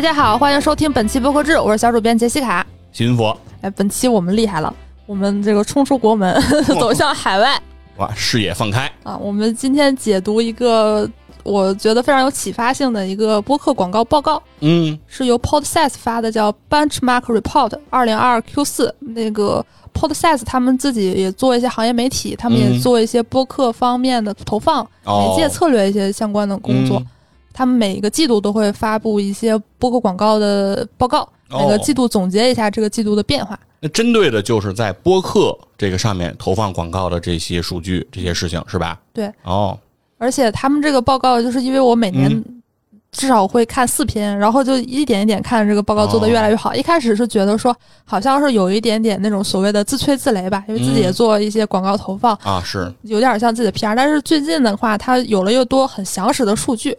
大家好，欢迎收听本期播客志，我是小主编杰西卡。新佛，哎，本期我们厉害了，我们这个冲出国门，走向海外哇，视野放开啊！我们今天解读一个我觉得非常有启发性的一个播客广告报告，嗯，是由 Podsize 发的，叫 Benchmark Report 二零二二 Q 四。那个 Podsize 他们自己也做一些行业媒体，他们也嗯做一些播客方面的投放、哦媒介策略一些相关的工作。嗯他们每个季度都会发布一些播客广告的报告，哦每个季度总结一下这个季度的变化。那针对的就是在播客这个上面投放广告的这些数据、这些事情是吧？对，哦，而且他们这个报告，就是因为我每年嗯至少会看四篇，然后就一点一点看这个报告做得越来越哦好。一开始是觉得说，好像是有一点点那种所谓的自吹自擂吧，因为自己也嗯做一些广告投放，啊是有点像自己的 PR。但是最近的话，它有了又多很详实的数据，就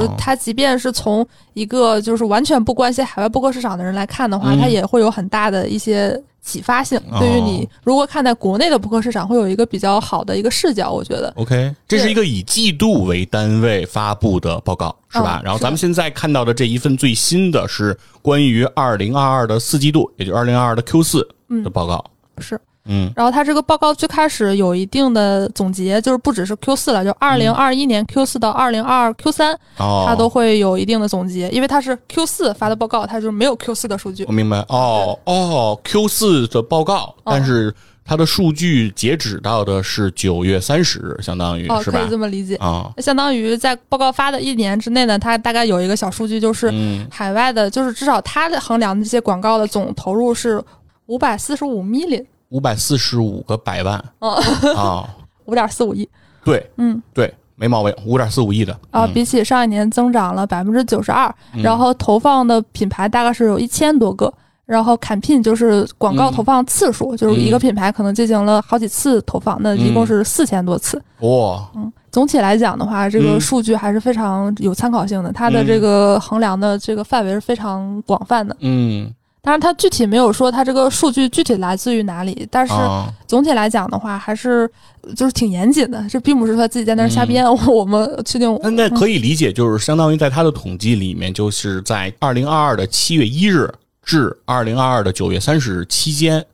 是哦，它即便是从一个就是完全不关心海外播客市场的人来看的话，嗯它也会有很大的一些启发性。哦对于你如果看待国内的扑克市场，会有一个比较好的一个视角，我觉得。OK，这是一个以季度为单位发布的报告，是吧？嗯然后咱们现在看到的这一份最新的是关于二零二二的四季度，也就是二零二二的 Q 四嗯的报告。是。嗯。然后它这个报告最开始有一定的总结，就是不只是 Q 四了，就二零二一年 Q 四到二零二二 Q 三，哦，它都会有一定的总结，因为它是 Q 四发的报告，它就没有 Q 四的数据。我。明白。哦哦，Q 四的报告，哦。但是它的数据截止到的是九月三十日，相当于、哦，是吧？可以？这么理解。啊，相当于在报告发的一年之内呢，它大概有一个小数据，就是嗯，海外的，就是至少它的衡量的这些广告的总投入是五百四十五 million，五百四十五个百万。哦，啊，五点四五亿。对嗯。对，没毛病，五点四五亿的。啊，嗯。比起上一年增长了百分之九十二，嗯。然后投放的品牌大概是有一千多个。然后 campaign 就是广告嗯投放次数，就是一个品牌可能进行了好几次投放，那一共是四千多次。哇，嗯总体来讲的话，这个嗯。数据还是非常有参考性的，它的这个衡量的这个范围是非常广泛的。嗯当然，它具体没有说它这个数据具体来自于哪里，但是啊，总体来讲的话，还是就是挺严谨的。这并不是他自己在那儿瞎编，我们确定那那可以理解，就是相当于在他的统计里面，就是在二零二二的七月一日至二零二二的九月三十日期间，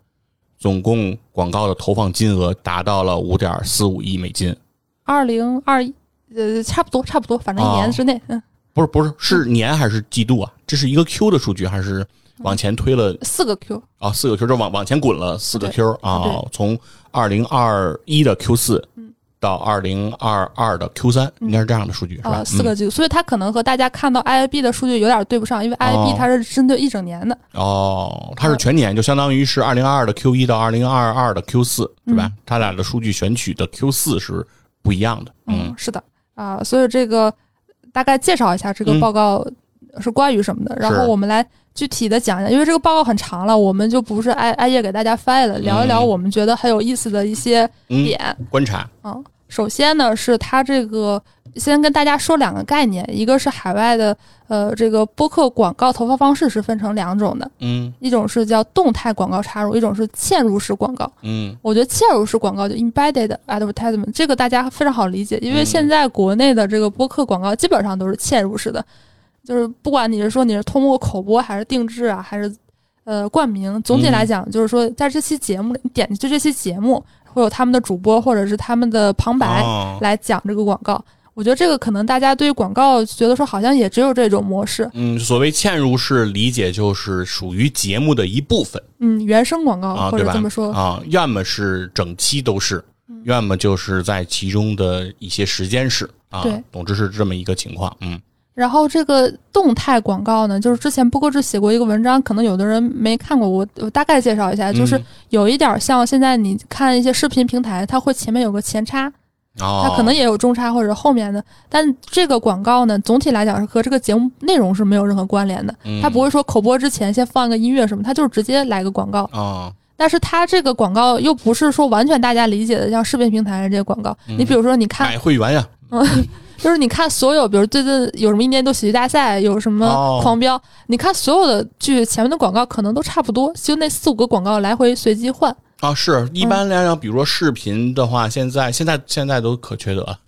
总共广告的投放金额达到了五点四五亿美金。二零二一，呃，差不多差不多，反正一年之内，嗯，不是不是，是年还是季度啊？这是一个 Q 的数据，还是往前推了四个 Q，啊？四个 Q 就往往前滚了四个 Q 啊，从二零二一的 Q 四到二零二二的 Q 三，应该是这样的数据是吧？啊，四个嗯。Q，所以它可能和大家看到 IIB 的数据有点对不上，因为 IIB 哦。它是针对一整年的，哦，它是全年，就相当于是二零二二的 Q 一到二零二二的 Q 四是吧？嗯。它俩的数据选取的 Q 四是不一样的。嗯，是的。啊，所以这个大概介绍一下这个嗯。报告是关于什么的，然后我们来具体的讲一下，因为这个报告很长了，我们就不是挨挨页给大家翻了，聊一聊嗯我们觉得很有意思的一些嗯点。观察。嗯，首先呢是它这个，先跟大家说两个概念，一个是海外的呃这个播客广告投放方式是分成两种的，嗯。一种是叫动态广告插入，一种是嵌入式广告。嗯。我觉得嵌入式广告就 embedded advertisement 这个大家非常好理解，因为嗯。现在国内的这个播客广告基本上都是嵌入式的，就是不管你是说你是通过口播还是定制啊，还是呃冠名，总体来嗯讲就是说在这期节目里，你点进去这期节目会有他们的主播或者是他们的旁白哦来讲这个广告。我觉得这个可能大家对于广告觉得说好像也只有这种模式，嗯，所谓嵌入式理解就是属于节目的一部分嗯，原生广告、啊，或？者这么说，啊，要么是整期都是，要么就是在其中的一些时间是啊对，总之是这么一个情况。嗯然后这个动态广告呢，就是之前波哥志写过一个文章，可能有的人没看过，我我大概介绍一下，就是嗯有一点像现在你看一些视频平台，它会前面有个前插，哦，它可能也有中插或者后面的，但这个广告呢，总体来讲是和这个节目内容是没有任何关联的，嗯。它不会说口播之前先放个音乐什么，它就是直接来个广告。啊但是它这个广告又不是说完全大家理解的像视频平台的这些广告，嗯你比如说你看买会员呀，就是你看所有，比如最近有什么一年一度喜剧大赛，有什么哦狂飙，你看所有的剧前面的广告可能都差不多，就那四五个广告来回随机换。啊，是一般来讲，比如说视频的话，现在现在现在都可缺德了。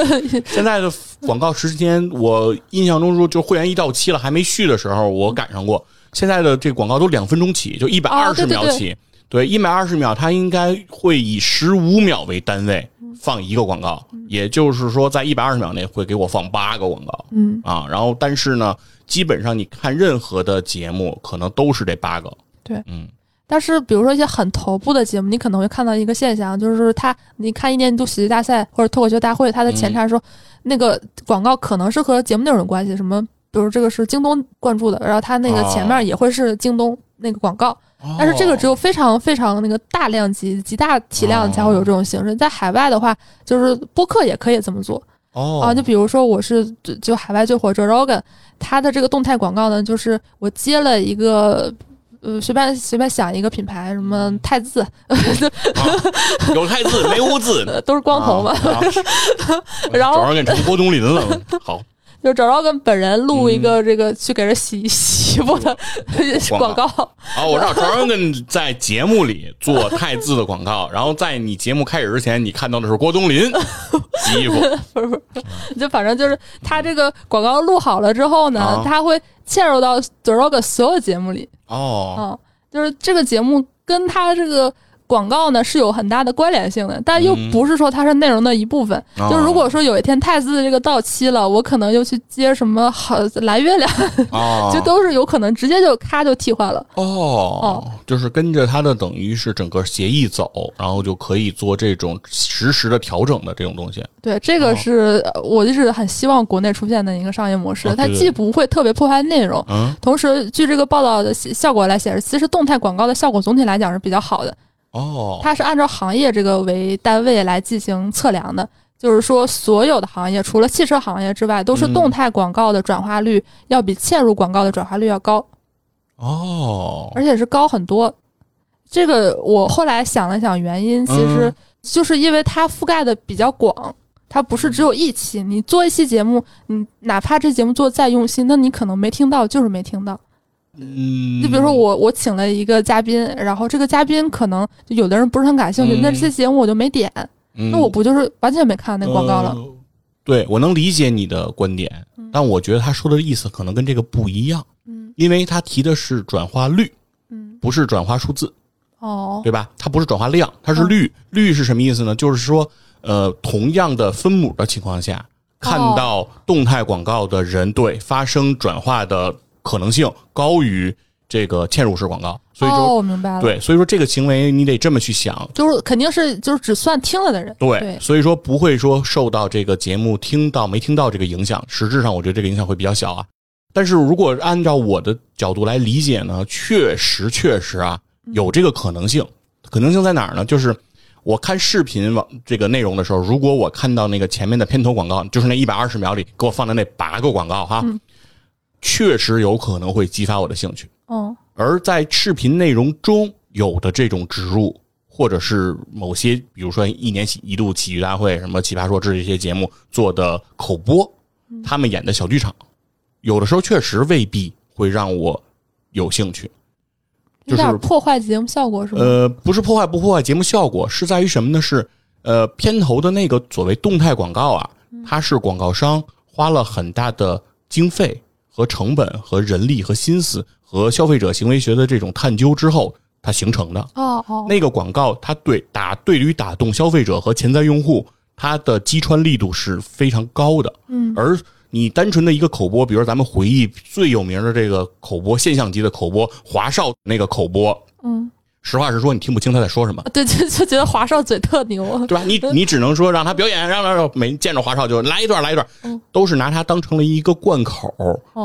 现在的广告时间，我印象中说，就会员一到期了还没续的时候，我赶上过。现在的这广告都两分钟起，就一百二十秒起。对，一百二十秒，它应该会以十五秒为单位放一个广告，也就是说，在一百二十秒内会给我放八个广告。嗯啊，然后但是呢，基本上你看任何的节目，可能都是这八个。对，嗯。但是，比如说一些很头部的节目，你可能会看到一个现象，就是他，你看一年一度喜剧大赛或者脱口秀大会，它的前插说，那个广告可能是和节目内容有关系，什么，比如这个是京东关注的，然后它那个前面也会是京东那个广告，但是这个只有非常非常那个大量级、极大体量才会有这种形式，在海外的话，就是播客也可以这么做。哦啊，就比如说我是就就海外最火 Joe Rogan，他的这个动态广告呢，就是我接了一个。呃，随便随便想一个品牌，什么汰渍，有汰渍没污渍，都是光头嘛。然后给成郭冬临了，好，就找着跟本人录一个这个去给人洗 洗衣服的 广告。啊，我知道找着跟在节目里做汰渍的广告，然后在你节目开始之前，你看到的是郭冬临洗衣服，不是不是，就反正就是他这个广告录好了之后呢，他会嵌入到 The Rock 所有节目里。哦，嗯，就是这个节目跟他这个广告呢是有很大的关联性的，但又不是说它是内容的一部分。就如果说有一天太子这个到期了，我可能又去接什么好蓝月亮，就都是有可能直接就咔就替换了。哦，就是跟着它的等于是整个协议走，然后就可以做这种实时的调整的这种东西。对，这个是我就是很希望国内出现的一个商业模式，它既不会特别破坏内容，同时据这个报道的效果来显示，其实动态广告的效果总体来讲是比较好的。哦，它是按照行业这个为单位来进行测量的，就是说所有的行业除了汽车行业之外，都是动态广告的转化率要比嵌入广告的转化率要高。哦，而且是高很多。这个我后来想了想，原因其实就是因为它覆盖的比较广。它不是只有一期，你做一期节目，你哪怕这节目做再用心，那你可能没听到，就是没听到。嗯，就比如说我我请了一个嘉宾，然后这个嘉宾可能有的人不是很感兴趣，那这节目我就没点，那我不就是完全没看那广告了？对，我能理解你的观点，但我觉得他说的意思可能跟这个不一样。嗯，因为他提的是转化率，嗯，不是转化数字。哦，对吧？它不是转化量，它是率。率是什么意思呢？就是说。呃，同样的分母的情况下，看到动态广告的人对发生转化的可能性高于这个嵌入式广告，所以说我明白了。对，所以说这个行为你得这么去想，就是肯定是就是只算听了的人。对，所以说不会说受到这个节目听到没听到这个影响，实质上我觉得这个影响会比较小啊。但是如果按照我的角度来理解呢，确实确实啊有这个可能性，可能性在哪儿呢？就是。我看视频网这个内容的时候，如果我看到那个前面的片头广告，就是那一百二十秒里给我放的那八个广告，哈，确实有可能会激发我的兴趣。哦，而在视频内容中有的这种植入，或者是某些，比如说一年一度喜剧大会、什么奇葩说这些节目做的口播，他们演的小剧场，有的时候确实未必会让我有兴趣。有点破坏节目效果是吗？呃，不是破坏不破坏节目效果，是在于什么呢？是呃，片头的那个所谓动态广告啊，它是广告商花了很大的经费和成本和人力和心思和消费者行为学的这种探究之后，它形成的。哦哦，那个广告它对打对于打动消费者和潜在用户，它的击穿力度是非常高的。嗯，而。你单纯的一个口播，比如咱们回忆最有名的这个口播现象级的口播，华少那个口播，嗯，实话实说，你听不清他在说什么。对，就就觉得华少嘴特牛，对吧？你你只能说让他表演，让让没见着华少就来一段来一段，都是拿他当成了一个贯口。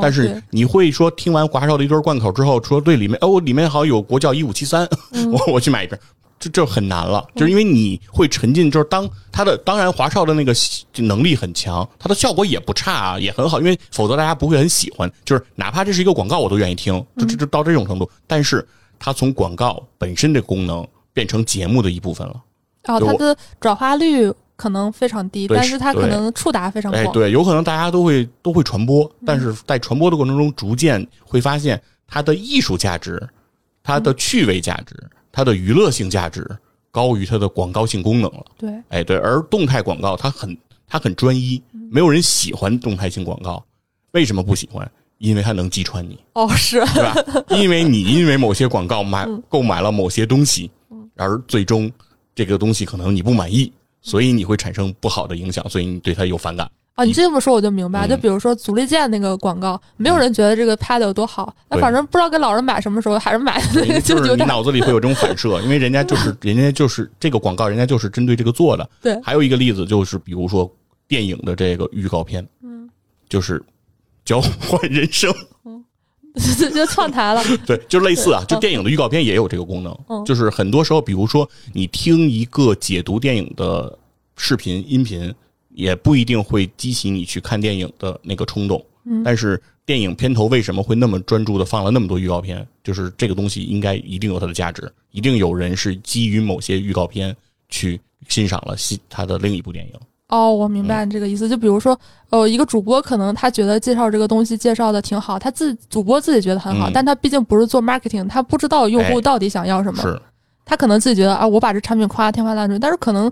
但是你会说，听完华少的一段贯口之后，说对里面哦，里面好像有国窖一五七三，我我去买一瓶。这就很难了，就是因为你会沉浸，就是当他的当然华少的那个能力很强，他的效果也不差啊，也很好，因为否则大家不会很喜欢。就是哪怕这是一个广告，我都愿意听，就就就到这种程度。但是他从广告本身的功能变成节目的一部分了。哦，它的转化率可能非常低，但是它可能触达非常广。哎，对，有可能大家都会都会传播，但是在传播的过程中，逐渐会发现它的艺术价值、它的趣味价值。它的娱乐性价值高于它的广告性功能了。对，哎，对，而动态广告它很它很专一，没有人喜欢动态性广告。为什么不喜欢？因为它能击穿你，哦，是，对吧？因为你因为某些广告买购买了某些东西，而最终这个东西可能你不满意，所以你会产生不好的影响，所以你对它有反感。啊，你这么说我就明白。嗯就比如说足力健那个广告，没有人觉得这个拍的有多好，那反正不知道给老人买什么时候，还是买那个就是你脑子里会有这种反射，因为人家就是 人家就是这个广告，人家就是针对这个做的。对还有一个例子就是，比如说电影的这个预告片，嗯，就是交换人生，就就窜台了。对，就类似啊，就电影的预告片也有这个功能，嗯就是很多时候，比如说你听一个解读电影的视频音频，也不一定会激起你去看电影的那个冲动。嗯但是电影片头为什么会那么专注的放了那么多预告片？就是这个东西应该一定有它的价值，一定有人是基于某些预告片去欣赏了新他的另一部电影。哦，我明白你这个意思。就比如说，呃，一个主播可能他觉得介绍这个东西介绍的挺好，他自主播自己觉得很好，嗯但他毕竟不是做 marketing，他不知道用户哎到底想要什么。是，他可能自己觉得啊，我把这产品夸得天花乱坠，但是可能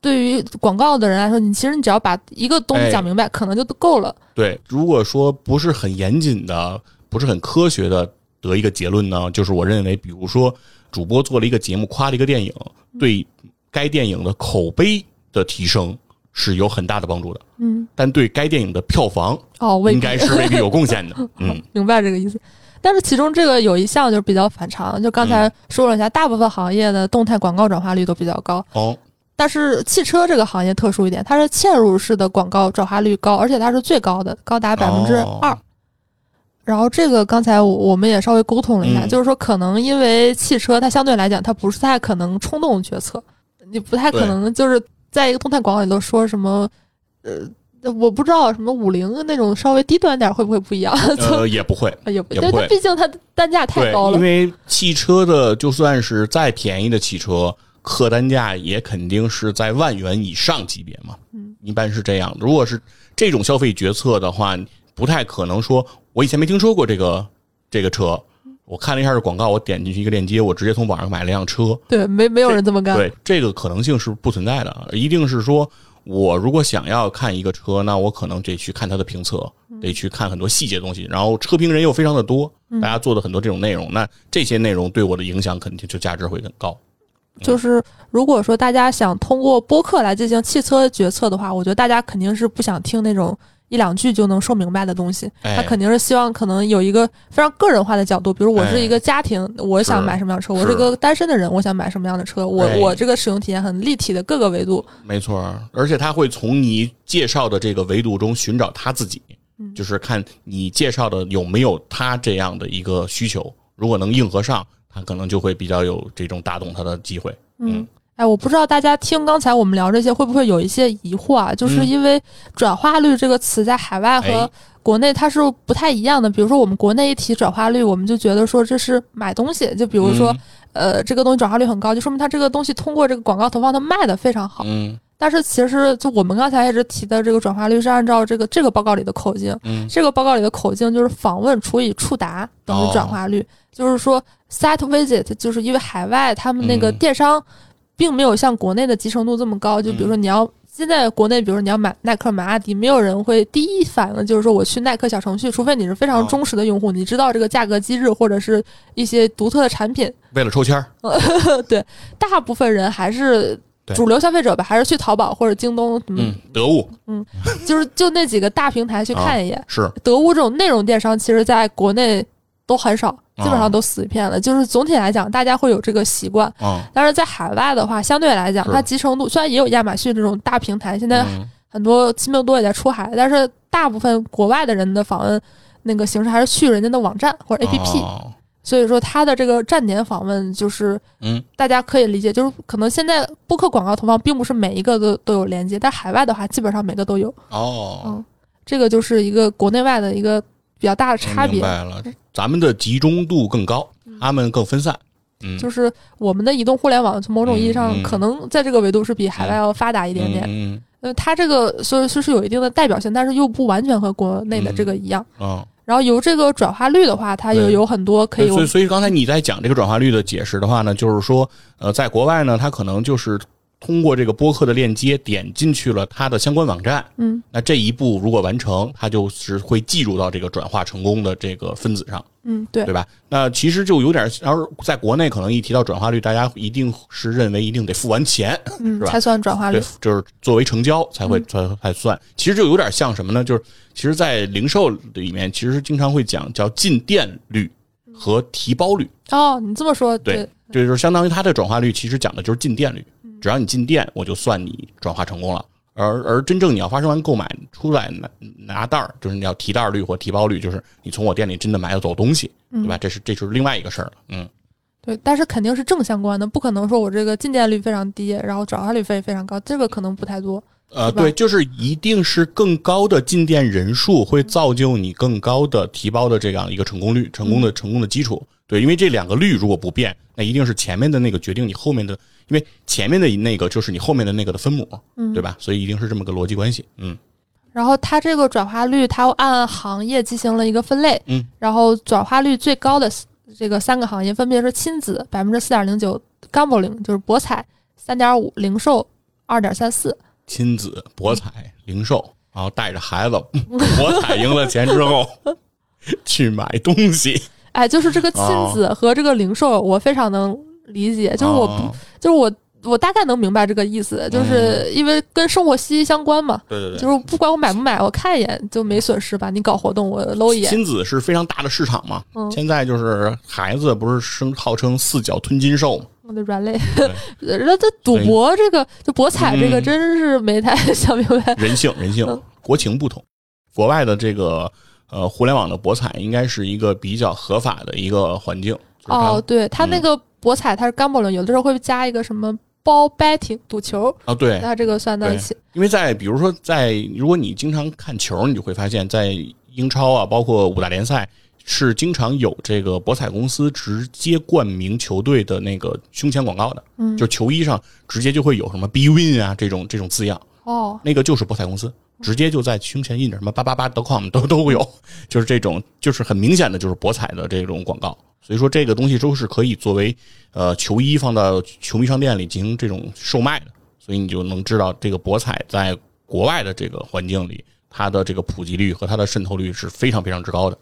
对于广告的人来说，你其实你只要把一个东西哎讲明白，可能就够了。对。如果说不是很严谨的，不是很科学的得一个结论呢，就是我认为，比如说主播做了一个节目，夸了一个电影，对该电影的口碑的提升是有很大的帮助的，嗯，但对该电影的票房哦，应该是未必有贡献的。嗯，明白这个意思。但是其中这个有一项就是比较反常，就刚才说了一下，大部分行业的动态广告转化率都比较高，哦，但是汽车这个行业特殊一点，它是嵌入式的广告转化率高，而且它是最高的，高达百分之二。哦。然后这个刚才我我们也稍微沟通了一下，嗯。就是说可能因为汽车它相对来讲它不是太可能冲动决策，你不太可能就是在一个动态广告里都说什么，呃，我不知道什么五菱那种稍微低端点儿会不会不一样？呃，也不会。也不，也不会但它毕竟它单价太高，了因。为汽车的就算是再便宜的汽车，客单价也肯定是在万元以上级别嘛。嗯，一般是这样。如果是这种消费决策的话，不太可能说我以前没听说过这个这个车，我看了一下这广告，我点进去一个链接，我直接从网上买了辆车。对，没没有人这么干。对，这个可能性是不存在的，一定是说。我如果想要看一个车，那我可能得去看它的评测，得去看很多细节东西。然后车评人又非常的多，大家做的很多这种内容，那这些内容对我的影响肯定就价值会很高。就是如果说大家想通过播客来进行汽车决策的话，我觉得大家肯定是不想听那种一两句就能说明白的东西，哎他肯定是希望可能有一个非常个人化的角度，比如我是一个家庭，我想买什么样的车；我是个单身的人，我想买什么样的车。我哎我这个使用体验很立体的各个维度。没错儿，而且他会从你介绍的这个维度中寻找他自己，嗯就是看你介绍的有没有他这样的一个需求，如果能应和上，他可能就会比较有这种打动他的机会。嗯，哎，我不知道大家听刚才我们聊这些会不会有一些疑惑啊？就是嗯因为转化率这个词在海外和哎国内它是不太一样的。比如说我们国内一提转化率，我们就觉得说这是买东西，就比如说、呃这个东西转化率很高，就说明它这个东西通过这个广告投放它卖的非常好。嗯但是其实就我们刚才一直提的这个转化率是按照这个这个报告里的口径，嗯这个报告里的口径就是访问除以触达等于转化率，就是说 site visit，就是因为海外他们那个嗯电商并没有像国内的集成度这么高，就比如说你要。现在国内，比如说你要买耐克、买阿迪，没有人会第一反应就是说我去耐克小程序，除非你是非常哦忠实的用户，你知道这个价格机制或者是一些独特的产品。为了抽签儿，对，大部分人还是主流消费者吧，还是去淘宝或者京东，嗯，得物嗯就是就那几个大平台去看一眼。是得物这种内容电商，其实在国内都很少，基本哦上都死一片了。就是总体来讲，大家会有这个习惯，啊，但是在海外的话，相对来讲，它集成度虽然也有亚马逊这种大平台，现在嗯。很多亲密多也在出海，但是大部分国外的人的访问那个形式还是去人家的网站或者 APP，、哦所以说它的这个站点访问就是嗯。大家可以理解，就是可能现在播客广告投放并不是每一个都都有连接，但海外的话基本上每个都有，哦，嗯这个就是一个国内外的一个比较大的差别。明白了，咱们的集中度更高，他们更分散。嗯，就是我们的移动互联网，从某种意义上可能在这个维度是比海外要发达一点点。嗯呃，它这个所以说是有一定的代表性，但是又不完全和国内的这个一样。嗯然后由这个转化率的话，它有有很多可以所以，所以刚才你在讲这个转化率的解释的话呢，就是说，呃，在国外呢，它可能就是通过这个播客的链接点进去了它的相关网站，嗯那这一步如果完成，它就是会计入到这个转化成功的这个分子上，嗯对对吧？那其实就有点，然后在国内可能一提到转化率，大家一定是认为一定得付完钱，是吧嗯才算转化率，就是作为成交才嗯会才才算。其实就有点像什么呢？就是其实，在零售里面，其实经常会讲叫进店率和提包率。哦，你这么说对，对，就是相当于它的转化率，其实讲的就是进店率。嗯只要你进店，我就算你转化成功了。而而真正你要发生完购买出来拿拿袋儿，就是你要提袋儿率或提包率，就是你从我店里真的买得走东西，对吧？这是这就是另外一个事儿了。嗯，对，但是肯定是正相关的，不可能说我这个进店率非常低，然后转化率非非常高，这个可能不太多。呃，对，就是一定是更高的进店人数会造就你更高的提包的这样一个成功率，成功的嗯成功的基础。对，因为这两个率如果不变，那一定是前面的那个决定你后面的，因为前面的那个就是你后面的那个的分母，嗯对吧？所以一定是这么个逻辑关系。嗯然后它这个转化率，它按行业进行了一个分类，嗯，然后转化率最高的这个三个行业分别是亲子百分之四点零九，gambling 就是博彩三点五，零售二点三四。亲子、博彩、零售，然后带着孩子，博彩赢了钱之后 去买东西，哎，就是这个亲子和这个零售，我非常能理解，就是我不，哦就是我，我大概能明白这个意思，就是因为跟生活息息相关嘛。对对对，就是不管我买不买，我看一眼就没损失吧。你搞活动，我搂一眼。亲子是非常大的市场嘛。嗯现在就是孩子不是生号称四脚吞金兽嘛？我的软肋，那这赌博这个，就博彩这个，嗯真是没太 想明白。人性，人性嗯，国情不同。国外的这个呃互联网的博彩应该是一个比较合法的一个环境。就是哦，对它那个博彩，它是 gambling，有的时候会加一个什么包 betting 赌球，啊，对，那这个算到一起。因为在比如说在如果你经常看球，你就会发现，在英超啊，包括五大联赛，是经常有这个博彩公司直接冠名球队的那个胸前广告的，嗯就球衣上直接就会有什么 B win 啊这种这种字样，哦，那个就是博彩公司。直接就在胸前印着什么八八八 .com 都 都有，就是这种，就是很明显的就是博彩的这种广告。所以说这个东西都是可以作为呃球衣放到球迷商店里进行这种售卖的，所以你就能知道这个博彩在国外的这个环境里，它的这个普及率和它的渗透率是非常非常之高的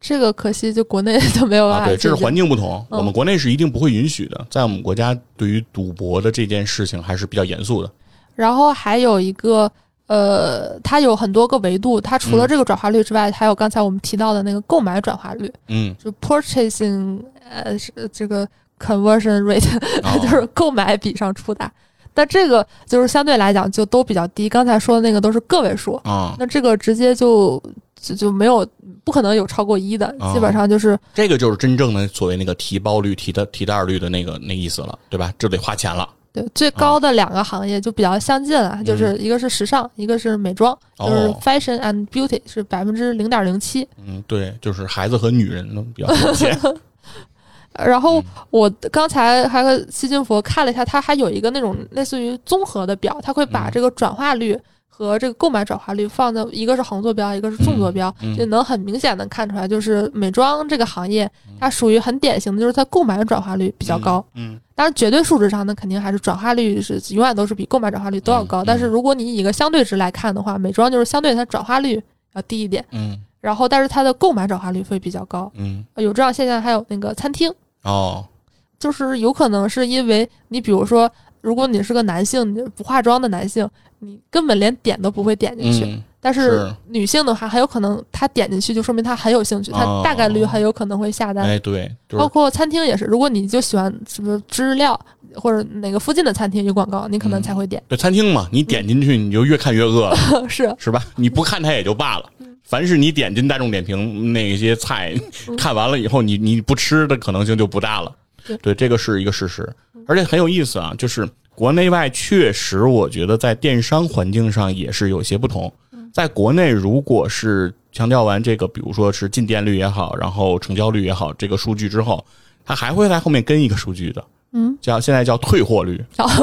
这个可惜就国内 就没有办啊。对，这是环境不同，嗯我们国内是一定不会允许的。在我们国家，对于赌博的这件事情还是比较严肃的。然后还有一个，呃，它有很多个维度，它除了嗯这个转化率之外，还有刚才我们提到的那个购买转化率，嗯，就 purchasing，呃，是这个 conversion rate，、哦 就是购买比上出大。但这个就是相对来讲就都比较低，刚才说的那个都是个位数，啊，那这个直接就就就没有不可能有超过一的，哦基本上就是这个就是真正的所谓那个提包率、提的提袋率的那个那意思了，对吧？这得花钱了。对最高的两个行业就比较相近了，就是一个是时尚，一个是美妆，就是 fashion and beauty 是百分之零点零七。嗯，对，就是孩子和女人呢比较有钱。然后嗯。我刚才还和西金佛看了一下，它还有一个那种类似于综合的表，它会把嗯。这个转化率和这个购买转化率放在一个是横坐标，一个是纵坐标，就能很明显的看出来，就是美妆这个行业它属于很典型的，就是它购买转化率比较高。嗯，当然，绝对数值上呢，肯定还是转化率是永远都是比购买转化率都要高。嗯但是如果你以一个相对值来看的话，美妆就是相对它转化率要低一点，嗯然后但是它的购买转化率会比较高。嗯有这样现象，还有那个餐厅，哦，就是有可能是因为你比如说，如果你是个男性，你不化妆的男性，你根本连点都不会点进去。嗯但是是女性的话，很有可能她点进去，就说明她很有兴趣，她哦大概率很有可能会下单。哎，对，就是包括餐厅也是，如果你就喜欢什么知了或者哪个附近的餐厅有广告，你可能才会点。对餐厅嘛，你点进去你就越看越饿了，是，是吧？你不看它也就罢了。凡是你点进大众点评那些菜，看完了以后，你你不吃的可能性就不大了。对对，这个是一个事实，而且很有意思啊。就是国内外确实，我觉得在电商环境上也是有些不同。在国内，如果是强调完这个，比如说是进店率也好，然后成交率也好，这个数据之后，它还会在后面跟一个数据的，嗯，叫现在叫退货率。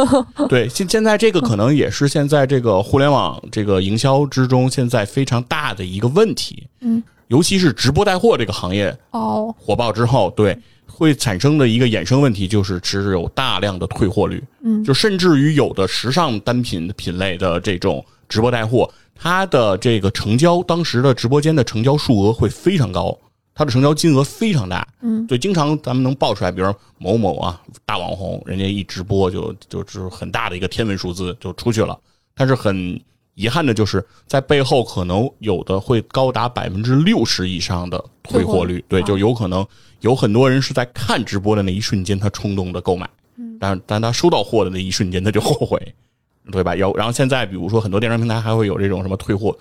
对，现现在这个可能也是现在这个互联网这个营销之中现在非常大的一个问题。嗯，尤其是直播带货这个行业哦，火爆之后，对会产生的一个衍生问题就是，其实有大量的退货率。嗯就甚至于有的时尚单品品类的这种直播带货，它的这个成交，当时的直播间的成交数额会非常高，它的成交金额非常大。嗯，对，经常咱们能爆出来，比如某某啊大网红，人家一直播就就就是很大的一个天文数字就出去了，但是很。遗憾的就是，在背后可能有的会高达百分之六十以上的退货率，对，就有可能有很多人是在看直播的那一瞬间，他冲动的购买，嗯但但他收到货的那一瞬间，他就后悔，对吧？有，然后现在比如说很多电商平台还会有这种什么退货，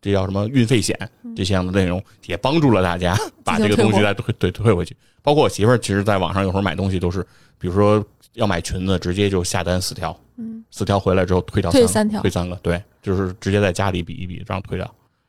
这叫什么运费险这些样的内容，也帮助了大家把这个东西再退对退回去。包括我媳妇儿，其实在网上有时候买东西都是，比如说要买裙子，直接就下单四条，嗯，四条回来之后退掉三退三条退三个，对，就是直接在家里比一比，这样退掉。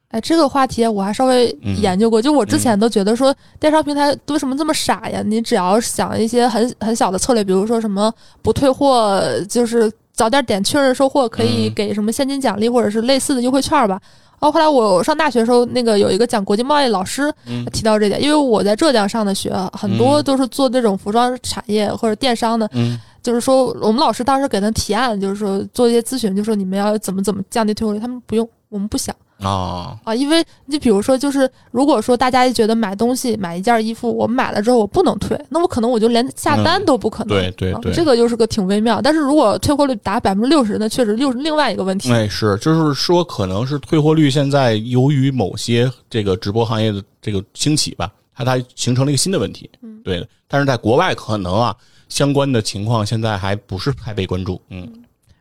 哎，这个话题我还稍微嗯研究过，就我之前都觉得说电商平台为什么这么傻呀？你只要想一些很很小的策略，比如说什么不退货，就是早点点确认收货，可以嗯给什么现金奖励或者是类似的优惠券吧。然后后来我上大学的时候，那个有一个讲国际贸易老师嗯提到这点，因为我在浙江上的学，很多都是做这种服装产业或者电商的，嗯就是说我们老师当时给他提案，就是说做一些咨询，就是说你们要怎么怎么降低退货率，他们不用，我们不想。啊，啊，因为你比如说，就是如果说大家觉得买东西买一件衣服，我买了之后我不能退，那我可能我就连下单都不可能。啊对对对这个就是个挺微妙。但是如果退货率达百分之六十，那确实又是另外一个问题。哎，是，就是说，可能是退货率现在由于某些这个直播行业的这个兴起吧，它它形成了一个新的问题。嗯，对的。但是在国外可能啊，相关的情况现在还不是太被关注。嗯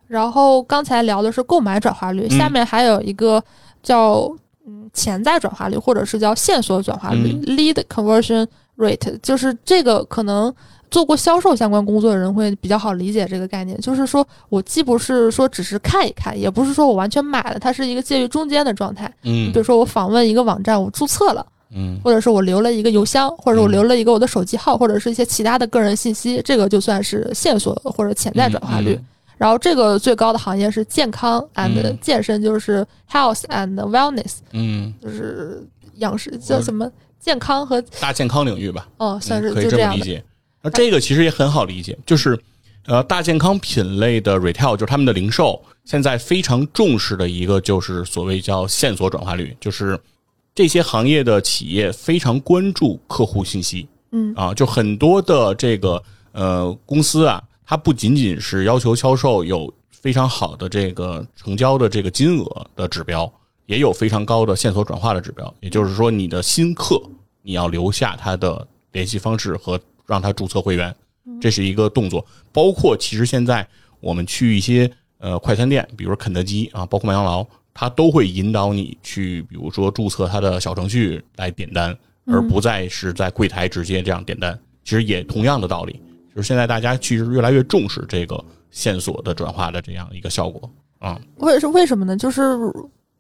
然后刚才聊的是购买转化率，嗯下面还有一个叫嗯潜在转化率，或者是叫线索转化率、嗯 （lead conversion rate），就是这个可能。做过销售相关工作的人会比较好理解这个概念，就是说我既不是说只是看一看，也不是说我完全买了，它是一个介于中间的状态。嗯比如说我访问一个网站，我注册了，嗯或者是我留了一个邮箱，或者我嗯留了一个我的手机号，或者是一些其他的个人信息，这个就算是线索或者潜在转化率。嗯然后这个最高的行业是健康 and 嗯健身，就是 health and wellness，嗯，就是养生叫什么健康和大健康领域吧，哦，算是嗯可以就这样的。这么理解。那这个其实也很好理解，就是呃，大健康品类的 retail 就是他们的零售，现在非常重视的一个就是所谓叫线索转化率，就是这些行业的企业非常关注客户信息。嗯啊，就很多的这个呃公司啊，它不仅仅是要求销售有非常好的这个成交的这个金额的指标，也有非常高的线索转化的指标。也就是说，你的新客你要留下他的联系方式和让他注册会员，这是一个动作。包括其实现在我们去一些呃快餐店，比如肯德基啊，包括麦当劳，它都会引导你去，比如说注册它的小程序来点单，而不再是在柜台直接这样点单。其实也同样的道理，就是现在大家其实越来越重视这个线索的转化的这样一个效果啊。为是为什么呢？就是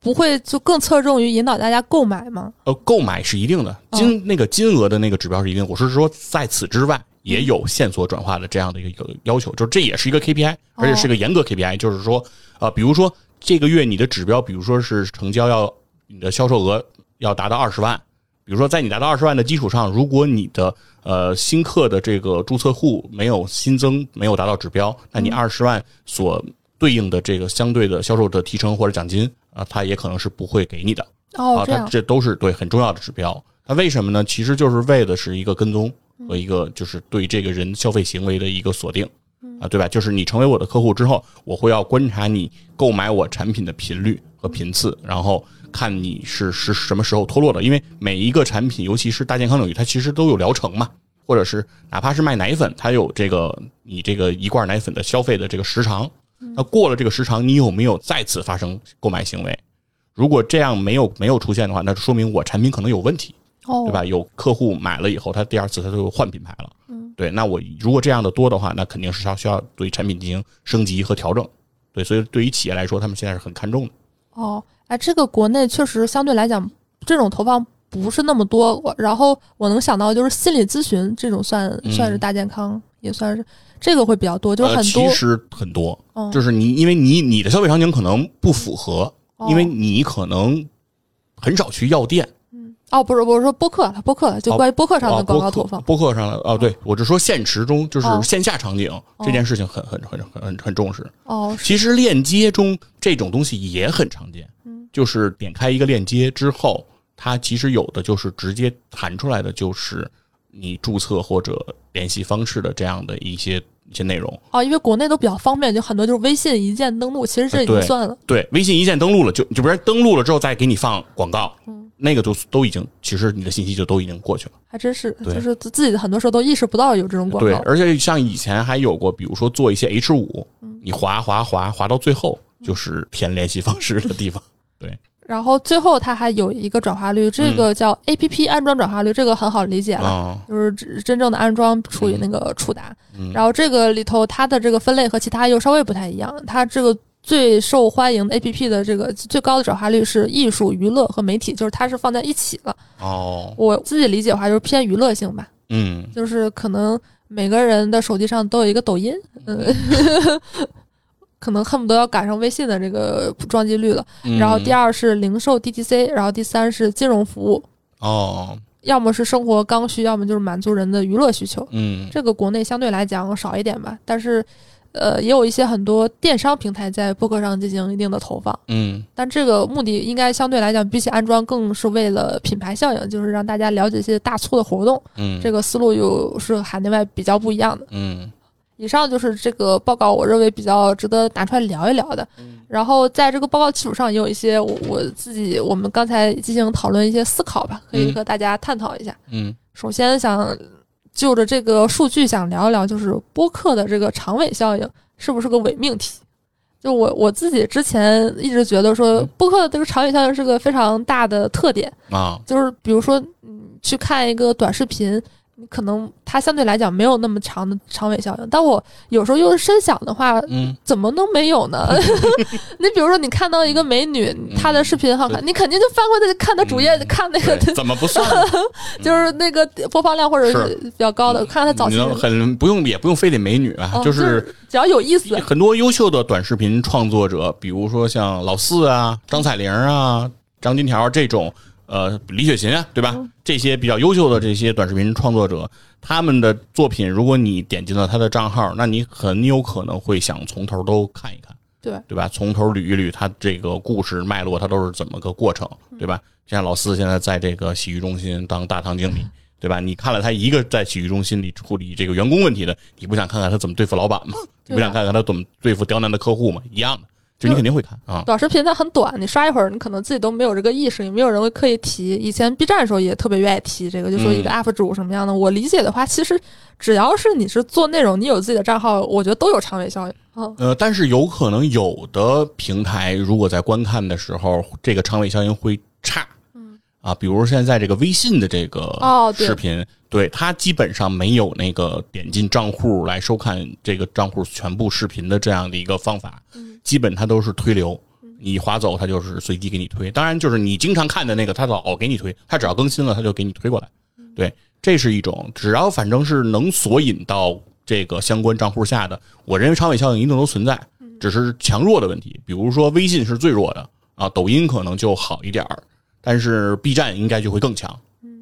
不会就更侧重于引导大家购买吗？呃，购买是一定的，金那个金额的那个指标是一定。我是说，在此之外也有线索转化的这样的一个要求，就是这也是一个 KPI，而且是个严格 KPI，就是说，呃，比如说这个月你的指标，比如说是成交要你的销售额要达到二十万，比如说在你达到二十万的基础上，如果你的呃新客的这个注册户没有新增，没有达到指标，那你二十万所对应的这个相对的销售的提成或者奖金啊，它也可能是不会给你的。啊，，它哦这都是对很重要的指标。它为什么呢？其实就是为的是一个跟踪和一个就是对这个人消费行为的一个锁定啊，对吧？就是你成为我的客户之后，我会要观察你购买我产品的频率和频次，然后看你是是什么时候脱落的。因为每一个产品，尤其是大健康领域，它其实都有疗程嘛，或者是哪怕是卖奶粉，它有这个你这个一罐奶粉的消费的这个时长。那过了这个时长，你有没有再次发生购买行为？如果这样没有没有出现的话，那就说明我产品可能有问题，哦，对吧？有客户买了以后，他第二次他就换品牌了，嗯，对。那我如果这样的多的话，那肯定是要需要对产品进行升级和调整，对。所以对于企业来说，他们现在是很看重的。哦，哎，这个国内确实相对来讲，这种投放不是那么多。我然后我能想到就是心理咨询这种算嗯算是大健康，也算是这个会比较多，就是呃，很多其。实很多，嗯就是你因为你你的消费场景可能不符合，哦因为你可能很少去药店，嗯哦，不是，我是说播客，播客就哦关于播客上哦的广告投放。播客上的哦，对我只说现实中就是哦线下场景、这件事情很很很很很很重视。哦，其实链接中这种东西也很常见，就是点开一个链接之后，它其实有的就是直接弹出来的就是你注册或者联系方式的这样的一些一些内容。哦，因为国内都比较方便，就很多就是微信一键登录，其实这已经算了。对，微信一键登录了，就就比如登录了之后再给你放广告，那个就都已经其实你的信息就都已经过去了。还真是，就是自己很多时候都意识不到有这种广对，告。而且像以前还有过，比如说做一些 H 五，你滑滑滑滑到最后就是填联系方式的地方。对，然后最后它还有一个转化率，这个叫 A P P 安装转化率，这个很好理解了。啊、就是只真正的安装处于那个触达，嗯然后这个里头它的这个分类和其他又稍微不太一样，它这个最受欢迎的 A P P 的这个最高的转化率是艺术、娱乐和媒体，就是它是放在一起了。哦，我自己理解的话就是偏娱乐性吧，嗯。就是可能每个人的手机上都有一个抖音，嗯，可能恨不得要赶上微信的这个装机率了。嗯，然后第二是零售 DTC，然后第三是金融服务，哦，要么是生活刚需，要么就是满足人的娱乐需求。嗯。这个国内相对来讲少一点吧，但是，呃，也有一些很多电商平台在播客上进行一定的投放，嗯但这个目的应该相对来讲，比起安装，更是为了品牌效应，就是让大家了解一些大促的活动。嗯，这个思路又是海内外比较不一样的。嗯以上就是这个报告，我认为比较值得拿出来聊一聊的。然后在这个报告基础上，也有一些我我自己我们刚才进行讨论一些思考吧，可以嗯和大家探讨一下。嗯首先想就着这个数据想聊一聊，就是播客的这个长尾效应是不是个伪命题？就我我自己之前一直觉得说嗯，播客的这个长尾效应是个非常大的特点，啊，就是比如说嗯去看一个短视频。你可能它相对来讲没有那么长的长尾效应，但我有时候又是深想的话，嗯怎么能没有呢？你比如说，你看到一个美女，她的视频好看，你肯定就翻过去看她主页，嗯看那个怎么不算？就是那个播放量或者是比较高的，看她早期很不用也不用非得美女啊，哦就是只要有意思，很多优秀的短视频创作者，比如说像老四啊、张彩玲啊、张金条这种，呃，李雪琴啊，对吧？嗯这些比较优秀的这些短视频创作者，他们的作品，如果你点进了他的账号，那你很有可能会想从头都看一看。对对吧？从头捋一捋他这个故事脉络，他都是怎么个过程，对吧？像老四现在在这个洗浴中心当大堂经理，对吧？你看了他一个在洗浴中心里处理这个员工问题的，你不想看看他怎么对付老板吗？你不想看看他怎么对付刁难的客户吗？一样的，就你肯定会看啊。短视频它很短，你刷一会儿，你可能自己都没有这个意识，也没有人会刻意提。以前 B 站的时候也特别愿意提这个，就说一个嗯 UP 主什么样的。我理解的话，其实只要是你是做内容，你有自己的账号，我觉得都有长尾效应。嗯，呃，但是有可能有的平台如果在观看的时候，这个长尾效应会差。啊，比如现在这个微信的这个视频，对它基本上没有那个点进账户来收看这个账户全部视频的这样的一个方法，基本它都是推流，你划走它就是随机给你推。当然，就是你经常看的那个，它老给你推，它只要更新了，它就给你推过来。对，这是一种，只要反正是能索引到这个相关账户下的，我认为长尾效应一定都存在，只是强弱的问题。比如说微信是最弱的啊，抖音可能就好一点儿，但是 B 站应该就会更强，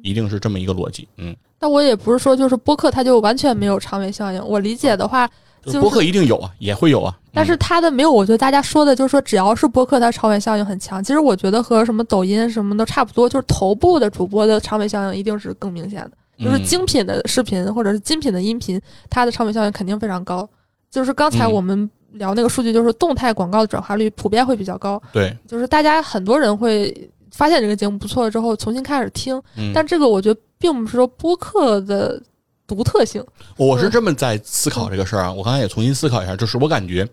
一定是这么一个逻辑。嗯，那我也不是说就是播客它就完全没有长尾效应。我理解的话，就是播客一定有啊，也会有啊。但是它的没有，我觉得大家说的就是说，只要是播客，它长尾效应很强。其实我觉得和什么抖音什么都差不多，就是头部的主播的长尾效应一定是更明显的。就是嗯精品的视频或者是精品的音频，它的长尾效应肯定非常高。就是刚才嗯我们聊那个数据，就是动态广告的转化率普遍会比较高，对，就是大家很多人会发现这个节目不错了之后重新开始听，嗯，但这个我觉得并不是说播客的独特性。我是这么在思考这个事儿啊。我刚才也重新思考一下，就是我感觉，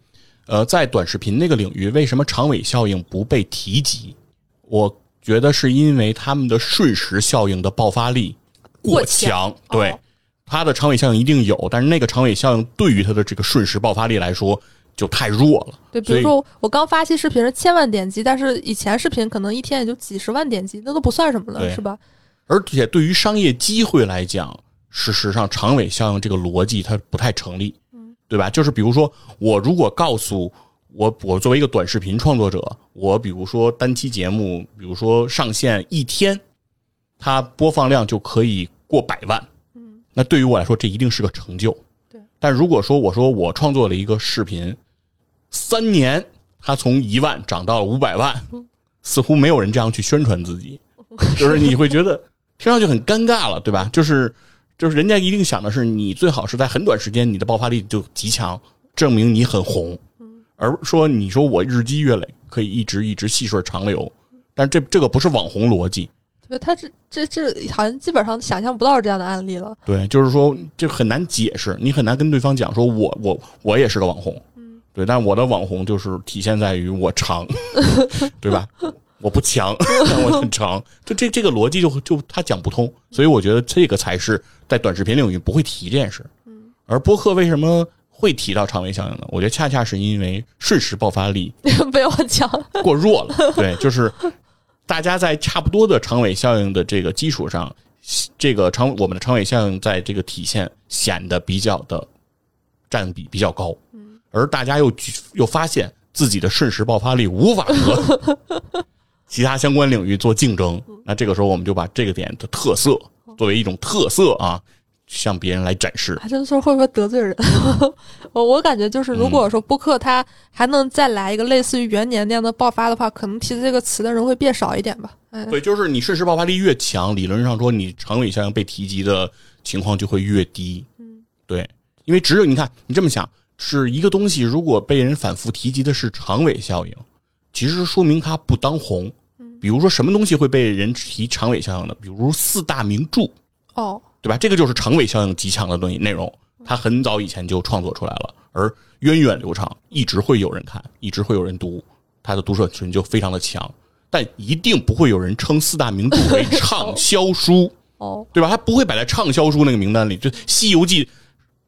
呃，在短视频那个领域，为什么长尾效应不被提及？我觉得是因为他们的瞬时效应的爆发力过过强强，对哦。它的长尾效应一定有，但是那个长尾效应对于它的这个瞬时爆发力来说就太弱了。对，比如说我刚发期视频是千万点击，但是以前视频可能一天也就几十万点击，那都不算什么了，是吧？而且对于商业机会来讲，事实上长尾效应这个逻辑它不太成立，嗯对吧？就是比如说，我如果告诉我，我作为一个短视频创作者，我比如说单期节目，比如说上线一天，它播放量就可以过百万。嗯，那对于我来说，这一定是个成就。对，但如果说我说我创作了一个视频，三年他从一万涨到了五百万，似乎没有人这样去宣传自己，就是你会觉得听上去很尴尬了，对吧？就是就是人家一定想的是你最好是在很短时间你的爆发力就极强，证明你很红，而说你说我日积月累可以一直一直细水长流，但这这个不是网红逻辑，对，他这这这好像基本上想象不到这样的案例了。对，就是说就很难解释，你很难跟对方讲说我我我也是个网红，对，但我的网红就是体现在于我长，对吧？我不强，但我很长，就这这个逻辑就就他讲不通，所以我觉得这个才是在短视频领域不会提这件事。而播客为什么会提到长尾效应呢？我觉得恰恰是因为瞬时爆发力 被我讲，过弱了。对，就是大家在差不多的长尾效应的这个基础上，这个长我们的长尾效应在这个体现显得比较的占比比较高。而大家又举又发现自己的瞬时爆发力无法和 其他相关领域做竞争，那这个时候我们就把这个点的特色作为一种特色啊，向别人来展示。还真说会不会得罪人？我我感觉就是，如果说播客它还能再来一个类似于元年那样的爆发的话，可能提这个词的人会变少一点吧。哎，对，就是你瞬时爆发力越强，理论上说你长尾效应被提及的情况就会越低。嗯，对，因为只有你看你这么想，是一个东西如果被人反复提及的是长尾效应，其实说明它不当红。比如说什么东西会被人提长尾效应的？比如四大名著，哦，对吧？这个就是长尾效应极强的东西内容，它很早以前就创作出来了，而源远流长，一直会有人看，一直会有人读，它的读者群就非常的强。但一定不会有人称四大名著为畅销书，哦，对吧？它不会摆在畅销书那个名单里。就《西游记》，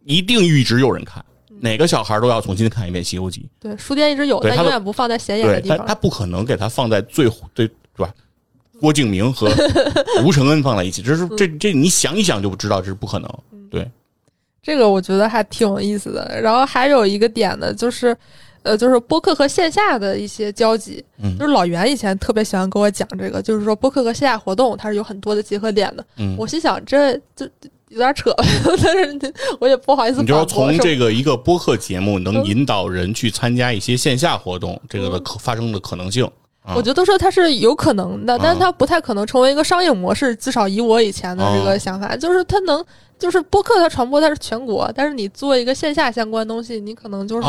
一定一直有人看，哪个小孩都要重新看一遍《西游记对，书店一直有，但永远不放在显》。眼的对，他地方。他不可能给他放在最最对吧？郭敬明和 吴承恩放在一起，这是这这你想一想就知道这是不可能。对，这个我觉得还挺有意思的。然后还有一个点呢，就是，呃，就是播客和线下的一些交集。嗯就是老袁以前特别喜欢跟我讲这个，就是说播客和线下活动它是有很多的结合点的。嗯，我心想这这有点扯，但是我也不好意思你就说。从这个一个播客节目能嗯引导人去参加一些线下活动，这个的可发生的可能性。啊我觉得说它是有可能的，但是啊它不太可能成为一个商业模式。至少以我以前的这啊个想法，就是它能，就是播客它传播它是全国，但是你做一个线下相关东西，你可能就是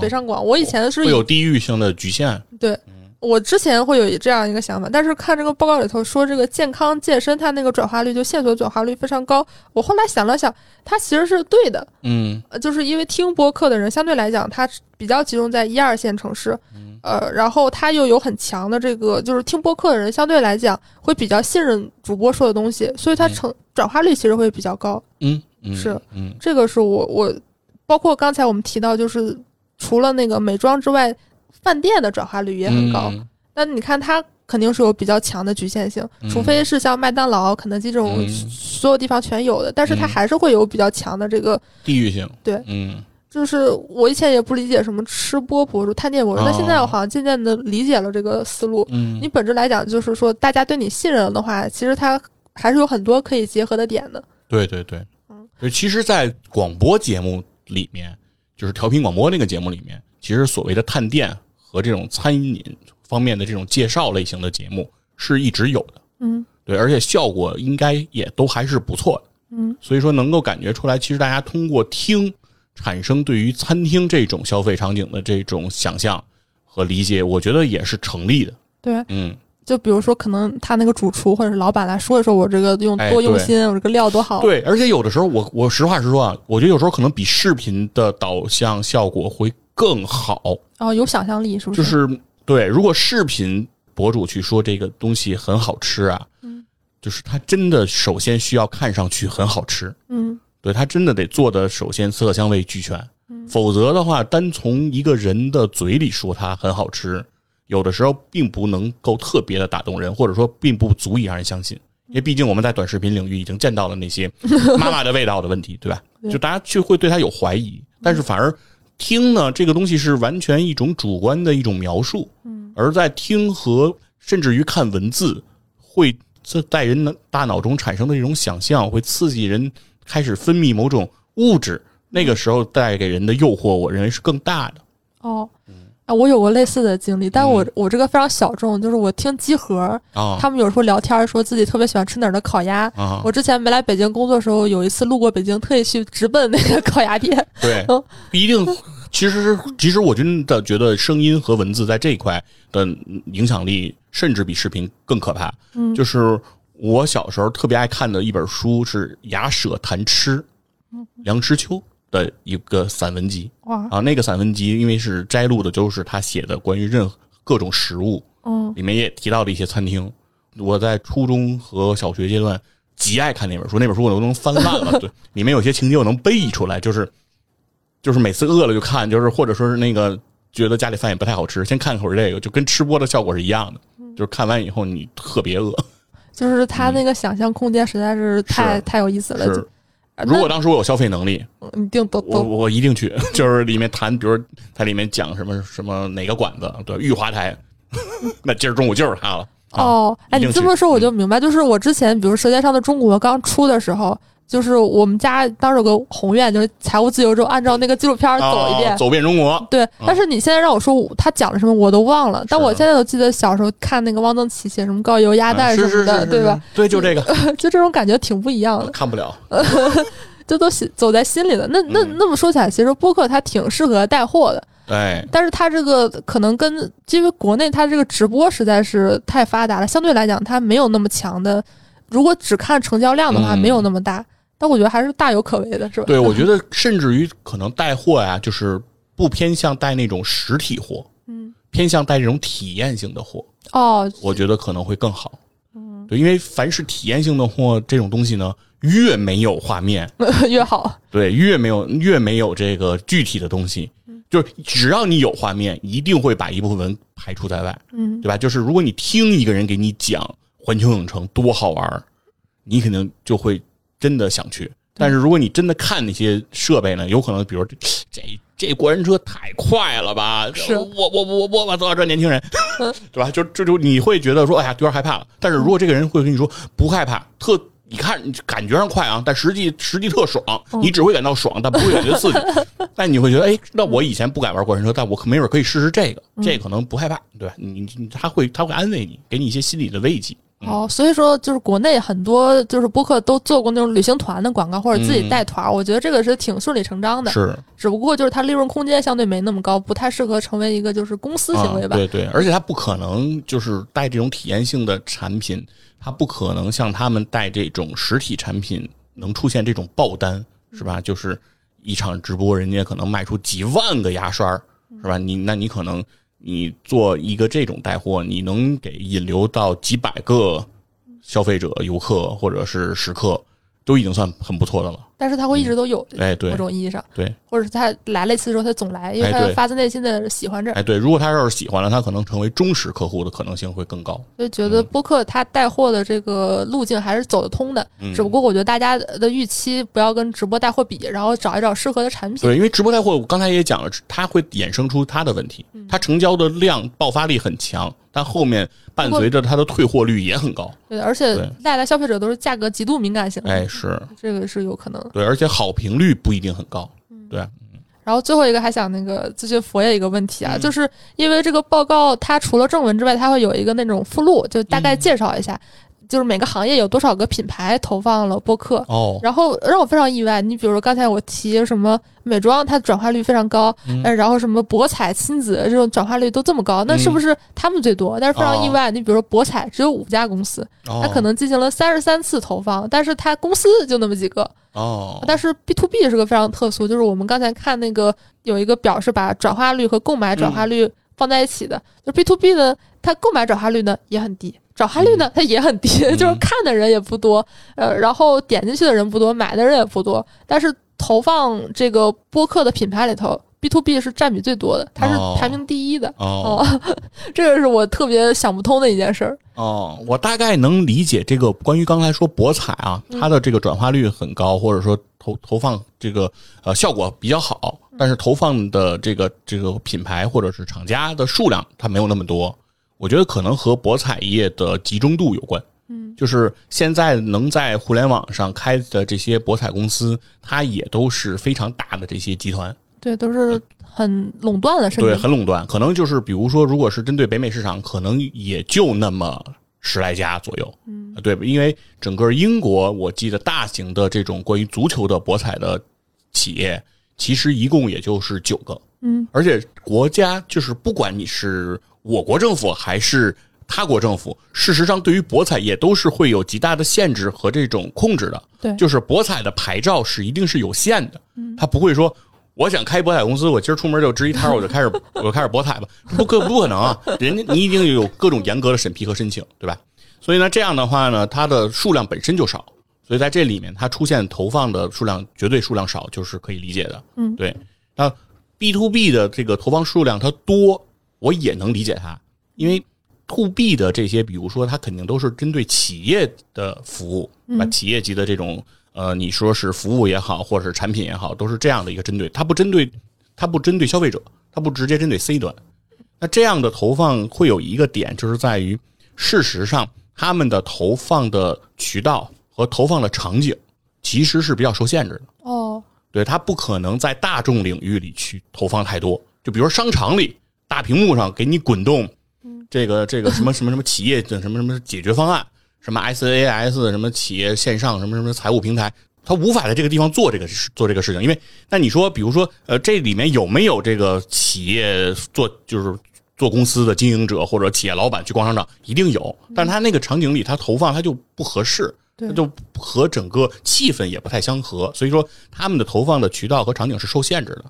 北上广。我以前是会有地域性的局限。对，我之前会有这样一个想法，但是看这个报告里头说，这个健康健身它那个转化率就线索转化率非常高。我后来想了想，它其实是对的，嗯呃就是因为听播客的人相对来讲，他比较集中在一二线城市，呃，然后他又有很强的这个，就是听播客的人相对来讲会比较信任主播说的东西，所以它嗯成转化率其实会比较高。嗯嗯，是嗯这个是我我，包括刚才我们提到，就是除了那个美妆之外，饭店的转化率也很高。嗯那你看它肯定是有比较强的局限性，嗯除非是像麦当劳、肯德基这种嗯所有地方全有的，但是它嗯还是会有比较强的这个。地域性。对嗯就是我以前也不理解什么吃播博主、探店博主，但现在我好像渐渐的理解了这个思路。嗯你本质来讲，就是说大家对你信任了的话，其实它还是有很多可以结合的点的。对对对嗯，其实，在广播节目里面，就是调频广播那个节目里面，其实所谓的探店和这种餐饮方面的这种介绍类型的节目是一直有的，嗯对，而且效果应该也都还是不错的。嗯，所以说能够感觉出来，其实大家通过听产生对于餐厅这种消费场景的这种想象和理解，我觉得也是成立的。对，嗯，就比如说，可能他那个主厨或者是老板来说一说，我这个用多用心，我这个料多好。对，而且有的时候我我实话实说啊，我觉得有时候可能比视频的导向效果会更好。哦，有想象力是不是？就是是对，如果视频博主去说这个东西很好吃啊，嗯，就是他真的首先需要看上去很好吃，嗯对他真的得做的首先色香味俱全，嗯否则的话，单从一个人的嘴里说它很好吃，有的时候并不能够特别的打动人，或者说并不足以让人相信。因为毕竟我们在短视频领域已经见到了那些妈妈的味道的问题，对吧？就大家就会对他有怀疑，但是反而听呢，这个东西是完全一种主观的一种描述，嗯而在听和甚至于看文字，会这在人的大脑中产生的这种想象，会刺激人开始分泌某种物质，那个时候带给人的诱惑，我认为是更大的。哦，啊，我有过类似的经历，但我我这个非常小众，就是我听集合，啊他们有时候聊天说自己特别喜欢吃哪儿的烤鸭。啊，我之前没来北京工作的时候，有一次路过北京，特意去直奔那个烤鸭店。对 嗯，一定。其实，其实我真的觉得声音和文字在这一块的影响力，甚至比视频更可怕。嗯就是我小时候特别爱看的一本书是《雅舍谈吃》，梁实秋的一个散文集哇，啊。那个散文集因为是摘录的，就是他写的关于任何各种食物，嗯里面也提到了一些餐厅。我在初中和小学阶段极爱看那本书，那本书我都能翻烂了。对，里面有些情节我能背译出来，就是就是每次饿了就看，就是或者说是那个觉得家里饭也不太好吃，先看会儿这个，就跟吃播的效果是一样的。就是看完以后你特别饿。就是他那个想象空间实在是太、是太有意思了。如果当时我有消费能力，那一定都我我一定去。就是里面谈，比如它里面讲什么什么哪个馆子，对，玉华台，那今儿中午就是它了。啊，哦，哎，你这么说我就明白，就是我之前，比如《舌尖上的中国》刚出的时候，就是我们家当时有个宏愿，就是财务自由之后按照那个纪录片儿走一遍。啊走遍中国。对，但是你现在让我说他讲了什么，我都忘了。但我现在都记得小时候看那个汪曾祺写什么高邮鸭蛋啊什么的，是是是是对吧？？对，就这个 就这种感觉挺不一样的，看不了。这都写走在心里的。那那嗯那么说起来，其实播客它挺适合带货的，对，但是它这个可能跟因为国内它这个直播实在是太发达了，相对来讲它没有那么强的。如果只看成交量的话，嗯没有那么大。但我觉得还是大有可为的，是吧？对，我觉得甚至于可能带货呀，就是不偏向带那种实体货，嗯，偏向带这种体验性的货，哦，我觉得可能会更好。嗯，对，因为凡是体验性的货这种东西呢，越没有画面，越好。对，越没有越没有这个具体的东西，嗯就是只要你有画面，一定会把一部分文排除在外，嗯对吧？就是如果你听一个人给你讲环球影城多好玩儿，你肯定就会真的想去。但是如果你真的看那些设备呢，有可能比如这这这过山车太快了吧？是我我我我我我操，这年轻人，对吧？就这就你会觉得说，哎呀，有点害怕了。但是如果这个人会跟你说不害怕，特你看感觉上快啊，但实际实际特爽，你只会感到爽，但不会感觉刺激。但你会觉得，哎，那我以前不敢玩过山车，但我可没准可以试试这个，这可能不害怕，对吧？你你他会他会安慰你，给你一些心理的慰藉。哦，所以说就是国内很多就是播客都做过那种旅行团的广告，或者自己带团儿，我觉得这个是挺顺理成章的。是只不过就是它利润空间相对没那么高，不太适合成为一个就是公司行为吧。啊。对对，而且它不可能就是带这种体验性的产品，它不可能像他们带这种实体产品能出现这种爆单，是吧？就是一场直播，人家可能卖出几万个牙刷，是吧？你那你可能你做一个这种带货，你能给引流到几百个消费者、游客或者是食客，都已经算很不错的了。但是他会一直都有，哎，对某种意义上，对，或者是他来了一次之后他总来，因为他发自内心的喜欢这儿，哎对，如果他要是喜欢了，他可能成为忠实客户的可能性会更高。所以觉得播客他带货的这个路径还是走得通的。嗯只不过我觉得大家的预期不要跟直播带货比，然后找一找适合的产品。对，因为直播带货，我刚才也讲了，它会衍生出它的问题，嗯它成交的量爆发力很强，但后面伴随着它的退货率也很高。对，而且带来消费者都是价格极度敏感型的，哎，是这个是有可能的。对，而且好评率不一定很高。嗯对，然后最后一个还想那个咨询佛爷一个问题啊，嗯就是因为这个报告它除了正文之外，它会有一个那种附录，就大概介绍一下，就是每个行业有多少个品牌投放了播客。哦，然后让我非常意外，你比如说刚才我提什么美妆，它转化率非常高，嗯。呃，然后什么博彩、亲子这种转化率都这么高，那是不是他们最多？但是非常意外，你比如说博彩只有五家公司，哦。它可能进行了三十三次投放，但是它公司就那么几个。哦，但是 B to B 是个非常特殊，就是我们刚才看那个有一个表是把转化率和购买转化率放在一起的，就 B to B 呢，它购买转化率呢也很低，转化率呢它也很低，就是看的人也不多，呃，然后点进去的人不多，买的人也不多，但是投放这个播客的品牌里头，B to B 是占比最多的，它是哦排名第一的。哦 哦，这个是我特别想不通的一件事儿。哦，我大概能理解这个关于刚才说博彩啊，它的这个转化率很高，或者说投投放这个呃效果比较好，但是投放的这个这个品牌或者是厂家的数量它没有那么多。我觉得可能和博彩业的集中度有关。嗯，就是现在能在互联网上开的这些博彩公司，它也都是非常大的这些集团，对，都是很垄断了，甚对，很垄断。可能就是比如说，如果是针对北美市场，可能也就那么十来家左右，嗯，对吧？因为整个英国，我记得大型的这种关于足球的博彩的企业，其实一共也就是九个，嗯，而且国家就是不管你是我国政府还是他国政府，事实上对于博彩也都是会有极大的限制和这种控制的。对就是博彩的牌照是一定是有限的，他不会说。我想开博彩公司，我今儿出门就支一摊儿，我就开始 我就开始博彩吧，不可不可能啊！人家你一定有各种严格的审批和申请，对吧？所以呢，这样的话呢，它的数量本身就少，所以在这里面它出现投放的数量绝对数量少，就是可以理解的。嗯对。那 B to B 的这个投放数量它多，我也能理解他，因为 to B 的这些，比如说它肯定都是针对企业的服务，把企业级的这种呃，你说是服务也好，或者是产品也好，都是这样的一个针对，它不针对它不针对消费者，它不直接针对 C 端。那这样的投放会有一个点，就是在于事实上他们的投放的渠道和投放的场景其实是比较受限制的。哦，对，它不可能在大众领域里去投放太多。就比如说商场里大屏幕上给你滚动，这个这个什么什么什么企业的什么什么解决方案，什么 SaaS 什么企业线上什么什么财务平台，他无法在这个地方做这个事做这个事情。因为那你说，比如说呃，这里面有没有这个企业做就是做公司的经营者或者企业老板去逛商场？一定有，但是他那个场景里他投放他就不合适。对它就和整个气氛也不太相合，所以说他们的投放的渠道和场景是受限制的。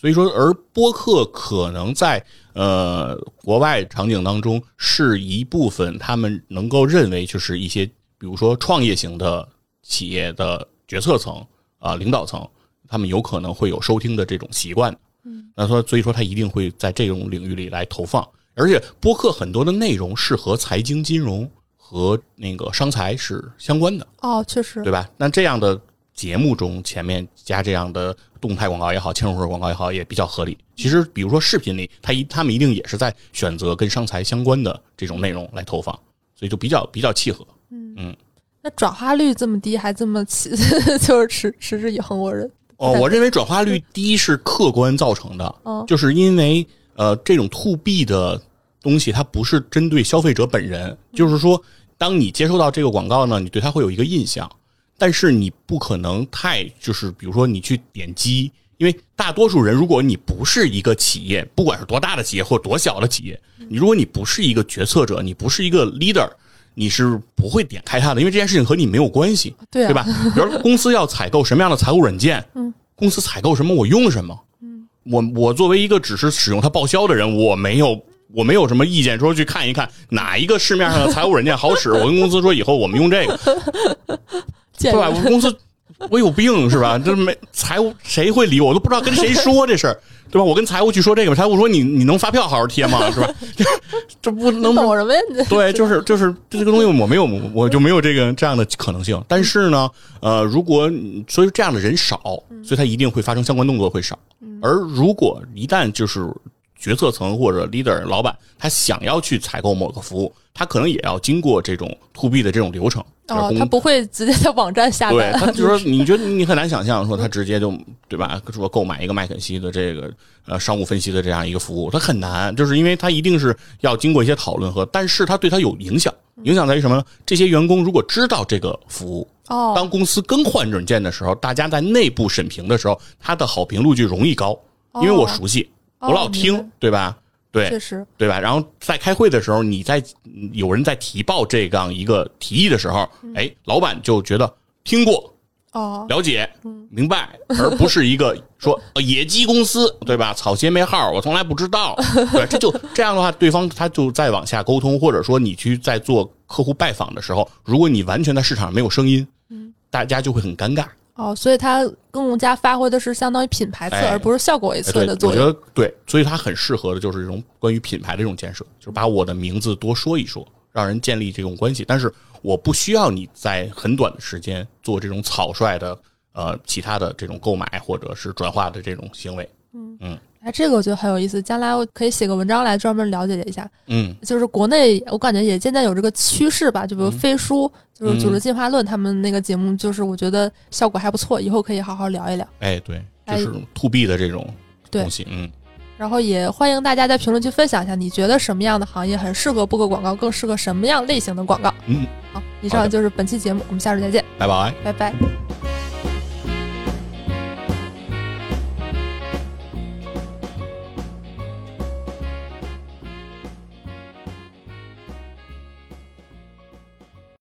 所以说，而播客可能在呃国外场景当中是一部分，他们能够认为就是一些，比如说创业型的企业的决策层啊、领导层，他们有可能会有收听的这种习惯。嗯，那说所以说他一定会在这种领域里来投放，而且播客很多的内容是和财经金融和那个商财是相关的。哦，确实，对吧？那这样的节目中前面加这样的动态广告也好，嵌入式广告也好，也比较合理。其实，比如说视频里，他一他们一定也是在选择跟商财相关的这种内容来投放，所以就比较比较契合。嗯那转化率这么低，还这么起，就是持持之以恒，我认。哦，我认为转化率低是客观造成的，嗯就是因为呃这种 to B 的东西，它不是针对消费者本人，就是说，当你接收到这个广告呢，你对它会有一个印象，但是你不可能太就是比如说你去点击，因为大多数人，如果你不是一个企业，不管是多大的企业或多小的企业，你如果你不是一个决策者，你不是一个 leader。你是不会点开它的，因为这件事情和你没有关系，对啊对吧？比如公司要采购什么样的财务软件，嗯，公司采购什么我用什么，嗯，我我作为一个只是使用它报销的人，我没有我没有什么意见，说去看一看哪一个市面上的财务软件好使，我跟公司说以后我们用这个，见对吧？我公司 我有病是吧？这没财务谁会理我？我都不知道跟谁说这事儿，对吧？我跟财务去说这个，财务说你你能发票好好贴吗？是吧？这 这不能懂什么呀？对，就是就是这个东西我没有，我就没有这个这样的可能性。但是呢，呃，如果所以这样的人少，所以他一定会发生相关动作会少。而如果一旦就是决策层或者 leader 老板他想要去采购某个服务，他可能也要经过这种 to B 的这种流程。他不会直接在网站下单对，单，他 就说你觉得你很难想象说他直接就对吧？说购买一个麦肯锡的这个呃商务分析的这样一个服务，他很难，就是因为他一定是要经过一些讨论和，但是他对他有影响，影响在于什么呢？这些员工如果知道这个服务，哦，当公司更换软件的时候，大家在内部审评的时候，他的好评率就容易高，因为我熟悉，哦我老听对吧？对，确实，对吧？然后在开会的时候，你在有人在提报这样一个提议的时候，哎，老板就觉得听过、哦，了解、明白，而不是一个说 呃野鸡公司，对吧？草鞋没号，我从来不知道，对，这就这样的话，对方他就再往下沟通，或者说你去在做客户拜访的时候，如果你完全在市场上没有声音，大家就会很尴尬。哦，所以它更加发挥的是相当于品牌侧，哎而不是效果为哎对，侧的作用。我觉得对，所以它很适合的就是这种关于品牌的这种建设，就是把我的名字多说一说，让人建立这种关系。但是我不需要你在很短的时间做这种草率的呃其他的这种购买或者是转化的这种行为。哎，这个我觉得很有意思，将来我可以写个文章来专门了解一下。嗯就是国内，我感觉也渐渐有这个趋势吧，就比如嗯飞书，就是《组织嗯进化论》他们那个节目，就是我觉得效果还不错，以后可以好好聊一聊。哎，对，哎就是 to B 的这种东西，嗯，然后也欢迎大家在评论区分享一下，你觉得什么样的行业很适合布个广告，更适合什么样类型的广告？嗯，好，以上就是本期节目，我们下周再见，拜拜。拜拜。